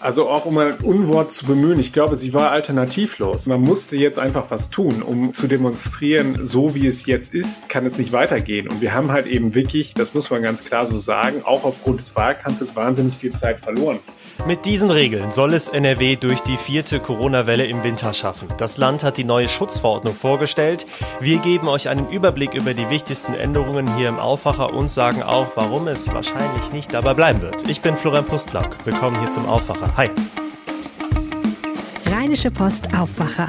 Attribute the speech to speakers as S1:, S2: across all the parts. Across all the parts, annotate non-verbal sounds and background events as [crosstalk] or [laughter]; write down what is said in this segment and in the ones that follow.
S1: Also auch um ein Unwort zu bemühen, ich glaube, sie war alternativlos. Man musste jetzt einfach was tun, um zu demonstrieren, so wie es jetzt ist, kann es nicht weitergehen. Und wir haben halt eben wirklich, das muss man ganz klar so sagen, auch aufgrund des Wahlkampfes wahnsinnig viel Zeit verloren.
S2: Mit diesen Regeln soll es NRW durch die vierte Corona-Welle im Winter schaffen. Das Land hat die neue Schutzverordnung vorgestellt. Wir geben euch einen Überblick über die wichtigsten Änderungen hier im Aufwacher und sagen auch, warum es wahrscheinlich nicht dabei bleiben wird. Ich bin Florian Pustlack. Willkommen hier zum Aufwacher. Hi.
S3: Rheinische Post Aufwacher.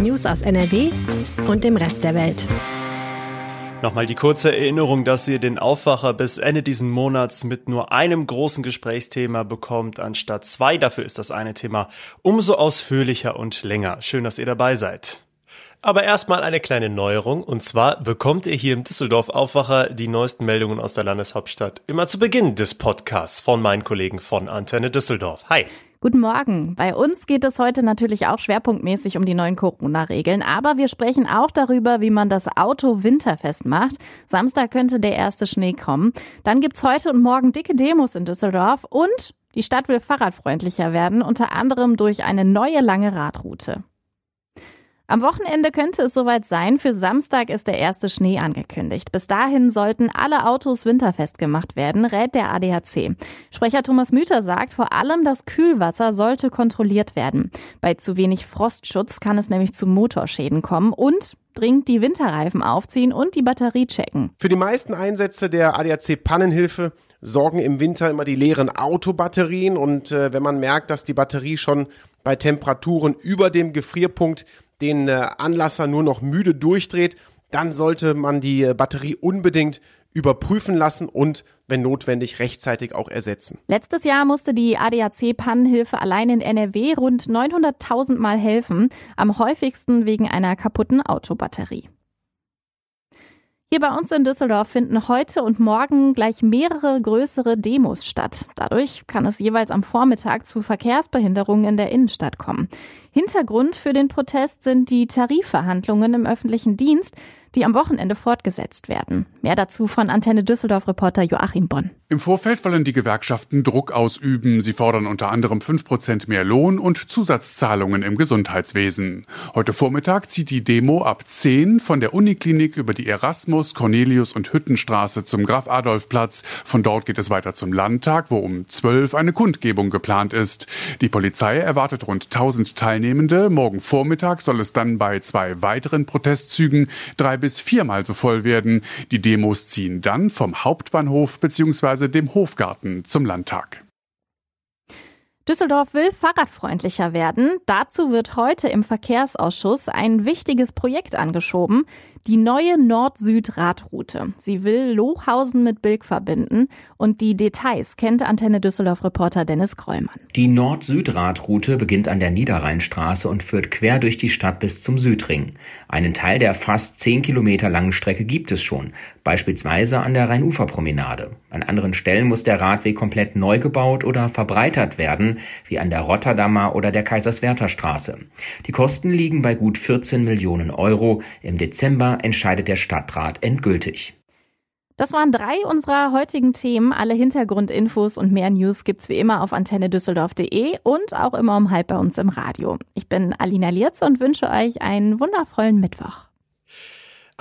S3: News aus NRW und dem Rest der Welt.
S2: Nochmal die kurze Erinnerung, dass ihr den Aufwacher bis Ende diesen Monats mit nur einem großen Gesprächsthema bekommt, anstatt zwei. Dafür ist das eine Thema umso ausführlicher und länger. Schön, dass ihr dabei seid. Aber erstmal eine kleine Neuerung. Und zwar bekommt ihr hier im Düsseldorf Aufwacher die neuesten Meldungen aus der Landeshauptstadt immer zu Beginn des Podcasts von meinen Kollegen von Antenne Düsseldorf. Hi.
S4: Guten Morgen. Bei uns geht es heute natürlich auch schwerpunktmäßig um die neuen Corona-Regeln, aber wir sprechen auch darüber, wie man das Auto winterfest macht. Samstag könnte der erste Schnee kommen. Dann gibt's heute und morgen dicke Demos in Düsseldorf und die Stadt will fahrradfreundlicher werden, unter anderem durch eine neue lange Radroute. Am Wochenende könnte es soweit sein. Für Samstag ist der erste Schnee angekündigt. Bis dahin sollten alle Autos winterfest gemacht werden, rät der ADAC. Sprecher Thomas Müther sagt, vor allem das Kühlwasser sollte kontrolliert werden. Bei zu wenig Frostschutz kann es nämlich zu Motorschäden kommen und dringend die Winterreifen aufziehen und die Batterie checken.
S5: Für die meisten Einsätze der ADAC Pannenhilfe sorgen im Winter immer die leeren Autobatterien und äh, wenn man merkt, dass die Batterie schon bei Temperaturen über dem Gefrierpunkt den äh, Anlasser nur noch müde durchdreht, dann sollte man die äh, Batterie unbedingt überprüfen lassen und, wenn notwendig, rechtzeitig auch ersetzen.
S4: Letztes Jahr musste die ADAC Pannenhilfe allein in NRW rund 900.000 Mal helfen, am häufigsten wegen einer kaputten Autobatterie. Hier bei uns in Düsseldorf finden heute und morgen gleich mehrere größere Demos statt. Dadurch kann es jeweils am Vormittag zu Verkehrsbehinderungen in der Innenstadt kommen. Hintergrund für den Protest sind die Tarifverhandlungen im öffentlichen Dienst, die am Wochenende fortgesetzt werden. Mehr dazu von Antenne Düsseldorf-Reporter Joachim Bonn.
S6: Im Vorfeld wollen die Gewerkschaften Druck ausüben. Sie fordern unter anderem 5% mehr Lohn und Zusatzzahlungen im Gesundheitswesen. Heute Vormittag zieht die Demo ab 10 von der Uniklinik über die Erasmus, Cornelius und Hüttenstraße zum Graf-Adolf-Platz. Von dort geht es weiter zum Landtag, wo um 12 eine Kundgebung geplant ist. Die Polizei erwartet rund 1000 Teilnehmende. Morgen Vormittag soll es dann bei zwei weiteren Protestzügen drei bis viermal so voll werden. Die Demos ziehen dann vom Hauptbahnhof bzw. dem Hofgarten zum Landtag.
S4: Düsseldorf will fahrradfreundlicher werden. Dazu wird heute im Verkehrsausschuss ein wichtiges Projekt angeschoben, die neue Nord-Süd-Radroute. Sie will Lohhausen mit Bilk verbinden und die Details kennt Antenne Düsseldorf-Reporter Dennis Krollmann.
S7: Die Nord-Süd-Radroute beginnt an der Niederrheinstraße und führt quer durch die Stadt bis zum Südring. Einen Teil der fast zehn Kilometer langen Strecke gibt es schon, beispielsweise an der Rheinuferpromenade. An anderen Stellen muss der Radweg komplett neu gebaut oder verbreitert werden, wie an der Rotterdamer oder der Kaiserswerther Straße. Die Kosten liegen bei gut 14 Millionen Euro. Im Dezember entscheidet der Stadtrat endgültig.
S4: Das waren drei unserer heutigen Themen. Alle Hintergrundinfos und mehr News gibt's wie immer auf antennedüsseldorf.de und auch immer um halb bei uns im Radio. Ich bin Alina Lierz und wünsche euch einen wundervollen Mittwoch.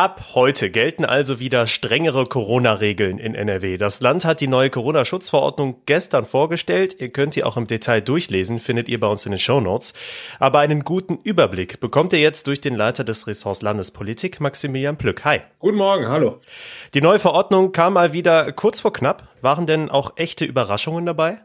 S2: Ab heute gelten also wieder strengere Corona-Regeln in NRW. Das Land hat die neue Corona-Schutzverordnung gestern vorgestellt. Ihr könnt die auch im Detail durchlesen, findet ihr bei uns in den Show Notes. Aber einen guten Überblick bekommt ihr jetzt durch den Leiter des Ressorts Landespolitik, Maximilian Plück. Hi.
S1: Guten Morgen, hallo.
S2: Die neue Verordnung kam mal wieder kurz vor knapp. Waren denn auch echte Überraschungen dabei?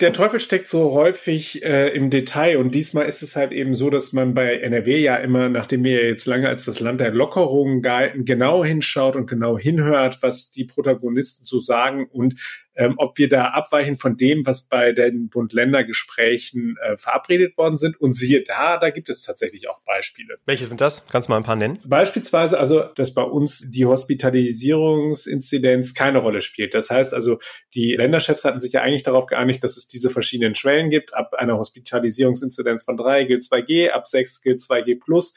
S1: Der Teufel steckt so häufig äh, im Detail und diesmal ist es halt eben so, dass man bei NRW ja immer, nachdem wir jetzt lange als das Land der Lockerungen galten, genau hinschaut und genau hinhört, was die Protagonisten so sagen und ähm, ob wir da abweichen von dem, was bei den Bund-Länder-Gesprächen äh, verabredet worden sind. Und siehe da, da gibt es tatsächlich auch Beispiele.
S2: Welche sind das? Kannst du mal ein paar nennen?
S1: Beispielsweise also, dass bei uns die Hospitalisierungsinzidenz keine Rolle spielt. Das heißt also, die Länderchefs hatten sich ja eigentlich darauf geeinigt, dass es diese verschiedenen Schwellen gibt. Ab einer Hospitalisierungsinzidenz von drei gilt 2G, ab sechs gilt 2G plus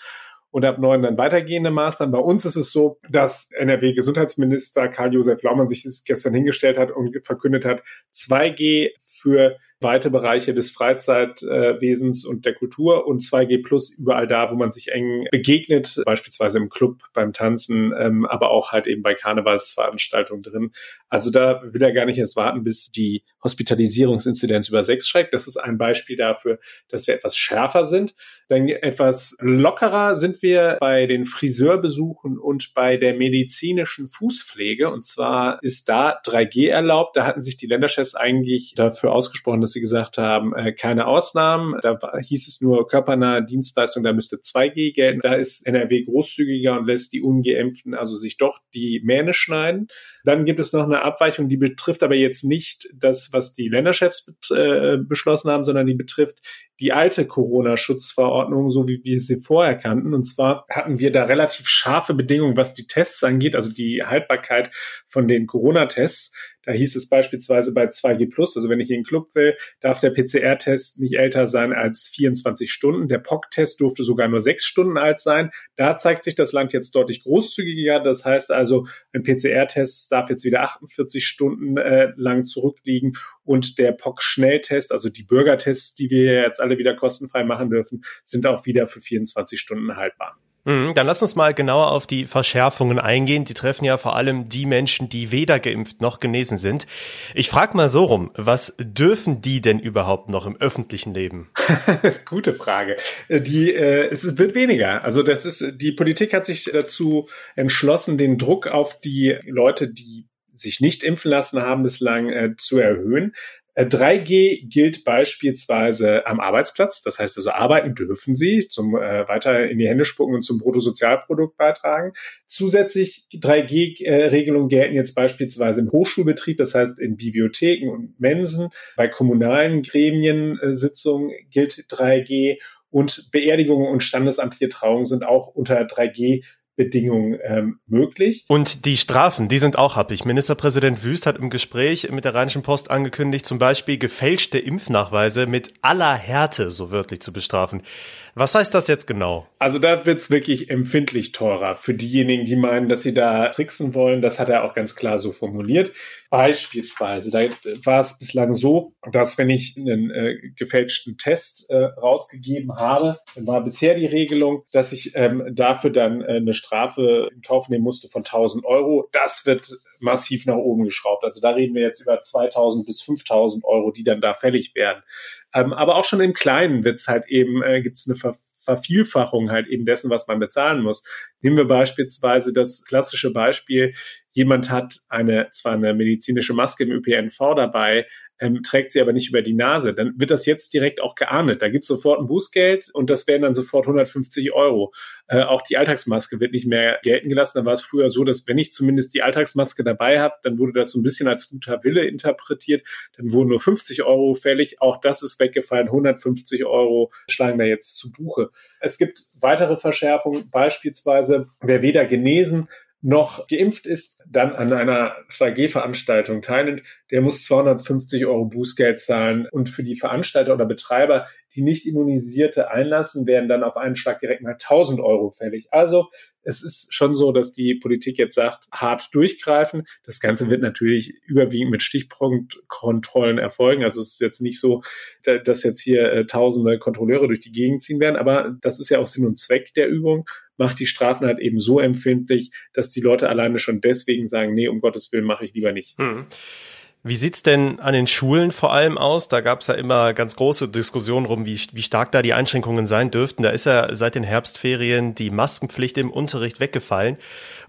S1: und ab neun dann weitergehende Maßnahmen. Bei uns ist es so, dass NRW-Gesundheitsminister Karl-Josef Laumann sich gestern hingestellt hat und verkündet hat, 2G für weite Bereiche des Freizeitwesens und der Kultur und 2G Plus überall da, wo man sich eng begegnet, beispielsweise im Club, beim Tanzen, ähm, aber auch halt eben bei Karnevalsveranstaltungen drin. Also da will er gar nicht erst warten, bis die Hospitalisierungsinzidenz über sechs schreckt. Das ist ein Beispiel dafür, dass wir etwas schärfer sind. Dann etwas lockerer sind wir bei den Friseurbesuchen und bei der medizinischen Fußpflege. Und zwar ist da 3G erlaubt. Da hatten sich die Länderchefs eigentlich dafür ausgesprochen, dass sie gesagt haben, äh, keine Ausnahmen. Da hieß es nur körpernahe Dienstleistung, da müsste 2G gelten. Da ist NRW großzügiger und lässt die Ungeimpften also sich doch die Mähne schneiden. Dann gibt es noch eine Abweichung, die betrifft aber jetzt nicht das, was die Länderchefs äh, beschlossen haben, sondern die betrifft die alte Corona-Schutzverordnung, so wie wir sie vorher kannten. Und zwar hatten wir da relativ scharfe Bedingungen, was die Tests angeht, also die Haltbarkeit von den Corona-Tests. Da hieß es beispielsweise bei 2G Plus, also wenn ich in den Club will, darf der PCR-Test nicht älter sein als 24 Stunden. Der POC-Test durfte sogar nur sechs Stunden alt sein. Da zeigt sich das Land jetzt deutlich großzügiger. Das heißt also, ein PCR-Test darf jetzt wieder 48 Stunden äh, lang zurückliegen und der POC-Schnelltest, also die Bürgertests, die wir jetzt alle wieder kostenfrei machen dürfen, sind auch wieder für 24 Stunden haltbar.
S2: Mhm, dann lass uns mal genauer auf die Verschärfungen eingehen. Die treffen ja vor allem die Menschen, die weder geimpft noch genesen sind. Ich frage mal so rum, was dürfen die denn überhaupt noch im öffentlichen Leben? [laughs]
S1: Gute Frage. Die, äh, es wird weniger. Also das ist, die Politik hat sich dazu entschlossen, den Druck auf die Leute, die sich nicht impfen lassen haben, bislang äh, zu erhöhen. 3G äh, gilt beispielsweise am Arbeitsplatz. Das heißt also, arbeiten dürfen Sie zum äh, weiter in die Hände spucken und zum Bruttosozialprodukt beitragen. Zusätzlich 3G-Regelungen gelten jetzt beispielsweise im Hochschulbetrieb, das heißt in Bibliotheken und Mensen. Bei kommunalen Gremiensitzungen gilt 3G und Beerdigungen und standesamtliche Trauungen sind auch unter 3G Bedingungen ähm, möglich.
S2: Und die Strafen, die sind auch happig. Ministerpräsident Wüst hat im Gespräch mit der Rheinischen Post angekündigt, zum Beispiel gefälschte Impfnachweise mit aller Härte so wörtlich zu bestrafen. Was heißt das jetzt genau?
S1: Also da wird's wirklich empfindlich teurer für diejenigen, die meinen, dass sie da tricksen wollen. Das hat er auch ganz klar so formuliert. Beispielsweise, da war es bislang so, dass wenn ich einen äh, gefälschten Test äh, rausgegeben habe, dann war bisher die Regelung, dass ich ähm, dafür dann äh, eine Strafe in Kauf nehmen musste von 1000 Euro. Das wird massiv nach oben geschraubt. Also da reden wir jetzt über 2000 bis 5000 Euro, die dann da fällig werden. Ähm, aber auch schon im Kleinen wird's halt eben, äh, gibt es eine Ver Vervielfachung halt eben dessen, was man bezahlen muss. Nehmen wir beispielsweise das klassische Beispiel, jemand hat eine, zwar eine medizinische Maske im ÖPNV dabei, ähm, trägt sie aber nicht über die Nase, dann wird das jetzt direkt auch geahndet. Da gibt es sofort ein Bußgeld und das wären dann sofort 150 Euro. Äh, auch die Alltagsmaske wird nicht mehr gelten gelassen. Da war es früher so, dass wenn ich zumindest die Alltagsmaske dabei habe, dann wurde das so ein bisschen als guter Wille interpretiert. Dann wurden nur 50 Euro fällig. Auch das ist weggefallen. 150 Euro schlagen da jetzt zu Buche. Es gibt weitere Verschärfungen, beispielsweise wer weder genesen noch geimpft ist, dann an einer 2G-Veranstaltung teilnimmt, der muss 250 Euro Bußgeld zahlen. Und für die Veranstalter oder Betreiber, die nicht immunisierte einlassen, werden dann auf einen Schlag direkt mal 1000 Euro fällig. Also es ist schon so, dass die Politik jetzt sagt, hart durchgreifen. Das Ganze wird natürlich überwiegend mit Stichpunktkontrollen erfolgen. Also es ist jetzt nicht so, dass jetzt hier äh, tausende Kontrolleure durch die Gegend ziehen werden, aber das ist ja auch Sinn und Zweck der Übung macht die Strafen halt eben so empfindlich, dass die Leute alleine schon deswegen sagen, nee, um Gottes Willen mache ich lieber nicht. Hm.
S2: Wie sieht's denn an den Schulen vor allem aus? Da gab's ja immer ganz große Diskussionen rum, wie, wie stark da die Einschränkungen sein dürften. Da ist ja seit den Herbstferien die Maskenpflicht im Unterricht weggefallen.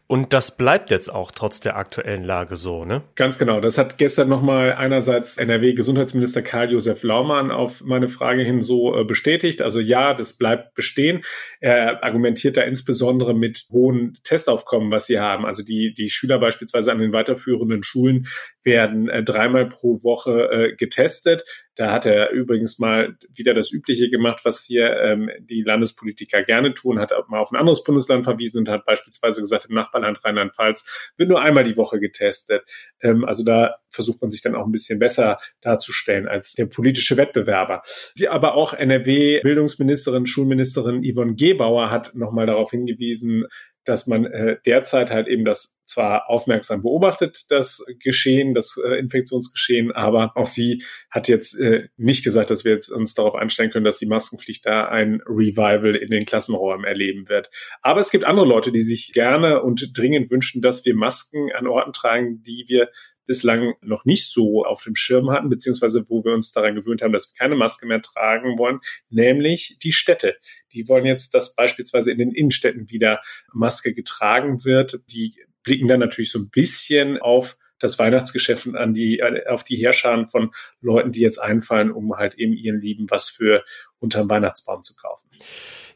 S2: Und das bleibt jetzt auch trotz der aktuellen Lage so, ne?
S1: Ganz genau. Das hat gestern nochmal einerseits NRW-Gesundheitsminister Karl-Josef Laumann auf meine Frage hin so äh, bestätigt. Also ja, das bleibt bestehen. Er argumentiert da insbesondere mit hohen Testaufkommen, was sie haben. Also die, die Schüler beispielsweise an den weiterführenden Schulen werden äh, dreimal pro Woche äh, getestet. Da hat er übrigens mal wieder das Übliche gemacht, was hier ähm, die Landespolitiker gerne tun, hat mal auf ein anderes Bundesland verwiesen und hat beispielsweise gesagt, im Nachbarland Rheinland-Pfalz wird nur einmal die Woche getestet. Ähm, also da versucht man sich dann auch ein bisschen besser darzustellen als der politische Wettbewerber. Die, aber auch NRW-Bildungsministerin, Schulministerin Yvonne Gebauer hat nochmal darauf hingewiesen, dass man äh, derzeit halt eben das zwar aufmerksam beobachtet, das Geschehen, das äh, Infektionsgeschehen, aber auch sie hat jetzt äh, nicht gesagt, dass wir jetzt uns darauf einstellen können, dass die Maskenpflicht da ein Revival in den Klassenräumen erleben wird. Aber es gibt andere Leute, die sich gerne und dringend wünschen, dass wir Masken an Orten tragen, die wir bislang noch nicht so auf dem Schirm hatten, beziehungsweise wo wir uns daran gewöhnt haben, dass wir keine Maske mehr tragen wollen, nämlich die Städte. Die wollen jetzt, dass beispielsweise in den Innenstädten wieder Maske getragen wird. Die blicken dann natürlich so ein bisschen auf das Weihnachtsgeschäft und an die, auf die Herrscharen von Leuten, die jetzt einfallen, um halt eben ihren Lieben was für unterm Weihnachtsbaum zu kaufen.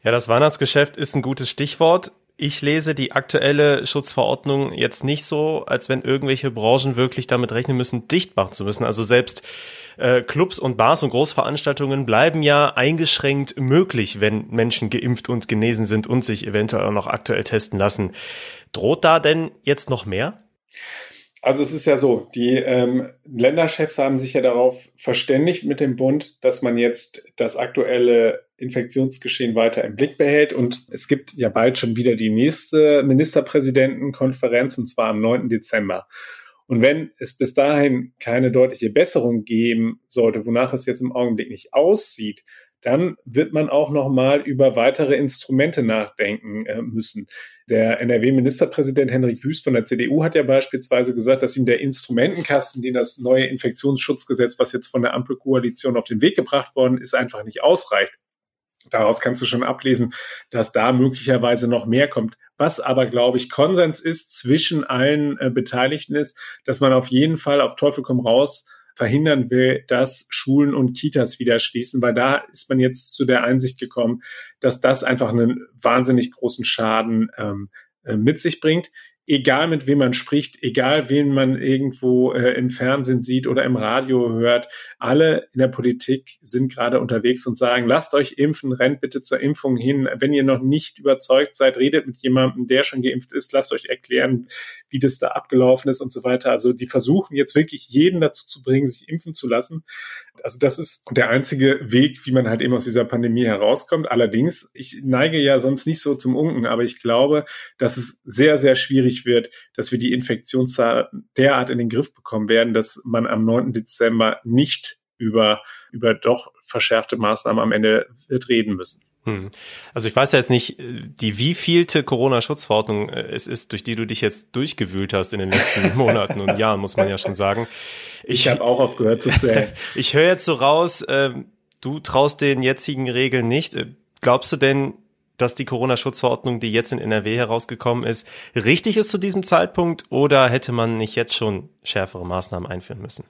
S2: Ja, das Weihnachtsgeschäft ist ein gutes Stichwort. Ich lese die aktuelle Schutzverordnung jetzt nicht so, als wenn irgendwelche Branchen wirklich damit rechnen müssen, dicht machen zu müssen. Also selbst äh, Clubs und Bars und Großveranstaltungen bleiben ja eingeschränkt möglich, wenn Menschen geimpft und genesen sind und sich eventuell auch noch aktuell testen lassen. Droht da denn jetzt noch mehr?
S1: Also es ist ja so, die ähm, Länderchefs haben sich ja darauf verständigt mit dem Bund, dass man jetzt das aktuelle Infektionsgeschehen weiter im Blick behält. Und es gibt ja bald schon wieder die nächste Ministerpräsidentenkonferenz, und zwar am 9. Dezember. Und wenn es bis dahin keine deutliche Besserung geben sollte, wonach es jetzt im Augenblick nicht aussieht, dann wird man auch noch mal über weitere Instrumente nachdenken äh, müssen. Der NRW-Ministerpräsident Henrik Wüst von der CDU hat ja beispielsweise gesagt, dass ihm der Instrumentenkasten, den das neue Infektionsschutzgesetz, was jetzt von der Ampelkoalition auf den Weg gebracht worden ist, einfach nicht ausreicht. Daraus kannst du schon ablesen, dass da möglicherweise noch mehr kommt. Was aber, glaube ich, Konsens ist zwischen allen äh, Beteiligten ist, dass man auf jeden Fall auf Teufel komm raus verhindern will, dass Schulen und Kitas wieder schließen, weil da ist man jetzt zu der Einsicht gekommen, dass das einfach einen wahnsinnig großen Schaden ähm, äh, mit sich bringt egal mit wem man spricht, egal wen man irgendwo äh, im Fernsehen sieht oder im Radio hört, alle in der Politik sind gerade unterwegs und sagen, lasst euch impfen, rennt bitte zur Impfung hin. Wenn ihr noch nicht überzeugt seid, redet mit jemandem, der schon geimpft ist, lasst euch erklären, wie das da abgelaufen ist und so weiter. Also die versuchen jetzt wirklich jeden dazu zu bringen, sich impfen zu lassen. Also das ist der einzige Weg, wie man halt eben aus dieser Pandemie herauskommt. Allerdings, ich neige ja sonst nicht so zum Unken, aber ich glaube, dass es sehr, sehr schwierig wird, dass wir die Infektionszahl derart in den Griff bekommen werden, dass man am 9. Dezember nicht über, über doch verschärfte Maßnahmen am Ende wird reden müssen.
S2: Hm. Also ich weiß ja jetzt nicht, die wievielte Corona-Schutzverordnung äh, es ist, durch die du dich jetzt durchgewühlt hast in den letzten [laughs] Monaten und Jahren, muss man ja schon sagen.
S1: Ich, ich habe auch aufgehört zu zählen. [laughs]
S2: ich höre jetzt so raus, äh, du traust den jetzigen Regeln nicht. Äh, glaubst du denn, dass die Corona-Schutzverordnung, die jetzt in NRW herausgekommen ist, richtig ist zu diesem Zeitpunkt oder hätte man nicht jetzt schon schärfere Maßnahmen einführen müssen?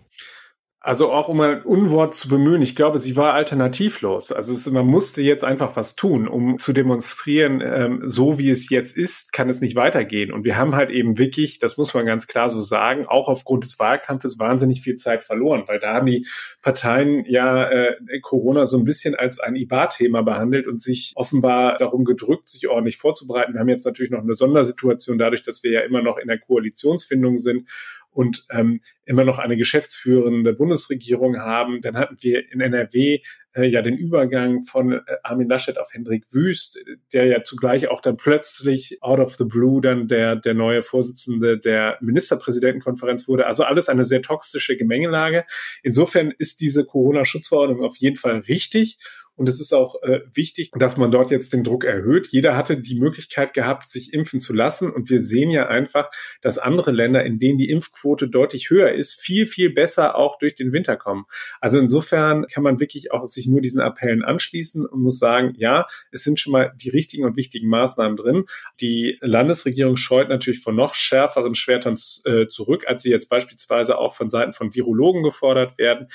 S1: Also auch um ein Unwort zu bemühen, ich glaube, sie war alternativlos. Also es, man musste jetzt einfach was tun, um zu demonstrieren, ähm, so wie es jetzt ist, kann es nicht weitergehen. Und wir haben halt eben wirklich, das muss man ganz klar so sagen, auch aufgrund des Wahlkampfes wahnsinnig viel Zeit verloren, weil da haben die Parteien ja äh, Corona so ein bisschen als ein IBA-Thema behandelt und sich offenbar darum gedrückt, sich ordentlich vorzubereiten. Wir haben jetzt natürlich noch eine Sondersituation dadurch, dass wir ja immer noch in der Koalitionsfindung sind und ähm, immer noch eine geschäftsführende Bundesregierung haben. Dann hatten wir in NRW äh, ja den Übergang von äh, Armin Laschet auf Hendrik Wüst, der ja zugleich auch dann plötzlich out of the blue dann der, der neue Vorsitzende der Ministerpräsidentenkonferenz wurde. Also alles eine sehr toxische Gemengelage. Insofern ist diese Corona-Schutzverordnung auf jeden Fall richtig. Und es ist auch äh, wichtig, dass man dort jetzt den Druck erhöht. Jeder hatte die Möglichkeit gehabt, sich impfen zu lassen. Und wir sehen ja einfach, dass andere Länder, in denen die Impfquote deutlich höher ist, viel, viel besser auch durch den Winter kommen. Also insofern kann man wirklich auch sich nur diesen Appellen anschließen und muss sagen, ja, es sind schon mal die richtigen und wichtigen Maßnahmen drin. Die Landesregierung scheut natürlich von noch schärferen Schwertern äh, zurück, als sie jetzt beispielsweise auch von Seiten von Virologen gefordert werden.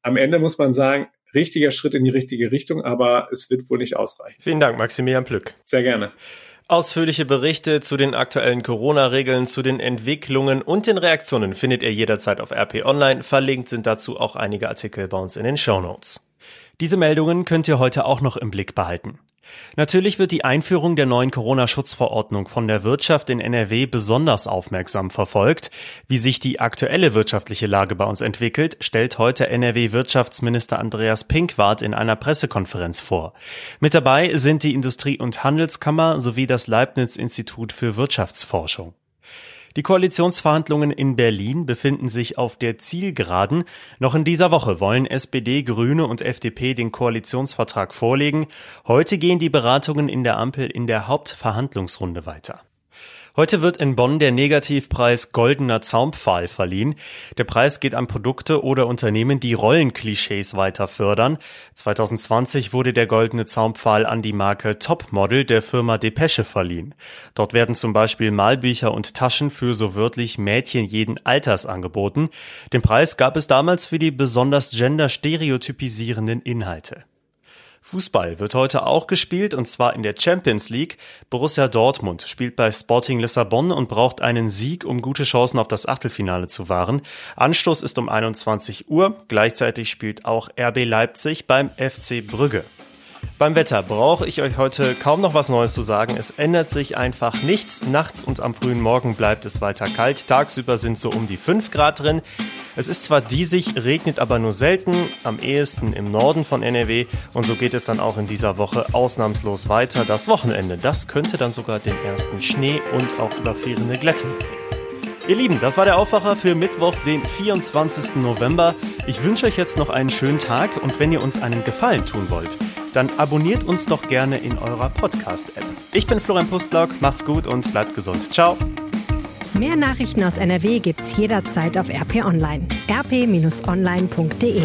S1: Am Ende muss man sagen, richtiger Schritt in die richtige Richtung, aber es wird wohl nicht ausreichen.
S2: Vielen Dank, Maximilian Plück.
S1: Sehr gerne.
S2: Ausführliche Berichte zu den aktuellen Corona-Regeln, zu den Entwicklungen und den Reaktionen findet ihr jederzeit auf RP Online. Verlinkt sind dazu auch einige Artikel bei uns in den Show Notes. Diese Meldungen könnt ihr heute auch noch im Blick behalten. Natürlich wird die Einführung der neuen Corona-Schutzverordnung von der Wirtschaft in NRW besonders aufmerksam verfolgt. Wie sich die aktuelle wirtschaftliche Lage bei uns entwickelt, stellt heute NRW-Wirtschaftsminister Andreas Pinkwart in einer Pressekonferenz vor. Mit dabei sind die Industrie- und Handelskammer sowie das Leibniz-Institut für Wirtschaftsforschung. Die Koalitionsverhandlungen in Berlin befinden sich auf der Zielgeraden. Noch in dieser Woche wollen SPD, Grüne und FDP den Koalitionsvertrag vorlegen. Heute gehen die Beratungen in der Ampel in der Hauptverhandlungsrunde weiter. Heute wird in Bonn der Negativpreis Goldener Zaumpfahl verliehen. Der Preis geht an Produkte oder Unternehmen, die Rollenklischees weiter fördern. 2020 wurde der Goldene Zaumpfahl an die Marke Topmodel der Firma Depesche verliehen. Dort werden zum Beispiel Malbücher und Taschen für so wörtlich Mädchen jeden Alters angeboten. Den Preis gab es damals für die besonders genderstereotypisierenden Inhalte. Fußball wird heute auch gespielt und zwar in der Champions League. Borussia Dortmund spielt bei Sporting Lissabon und braucht einen Sieg, um gute Chancen auf das Achtelfinale zu wahren. Anstoß ist um 21 Uhr. Gleichzeitig spielt auch RB Leipzig beim FC Brügge. Beim Wetter brauche ich euch heute kaum noch was Neues zu sagen. Es ändert sich einfach nichts. Nachts und am frühen Morgen bleibt es weiter kalt. Tagsüber sind so um die 5 Grad drin. Es ist zwar diesig, regnet aber nur selten, am ehesten im Norden von NRW und so geht es dann auch in dieser Woche ausnahmslos weiter. Das Wochenende, das könnte dann sogar den ersten Schnee und auch überfrierende Glätte bringen. Ihr Lieben, das war der Aufwacher für Mittwoch, den 24. November. Ich wünsche euch jetzt noch einen schönen Tag und wenn ihr uns einen Gefallen tun wollt, dann abonniert uns doch gerne in eurer Podcast-App. Ich bin Florian Pustlock, macht's gut und bleibt gesund. Ciao.
S3: Mehr Nachrichten aus NRW gibt's jederzeit auf RP Online. rp-online.de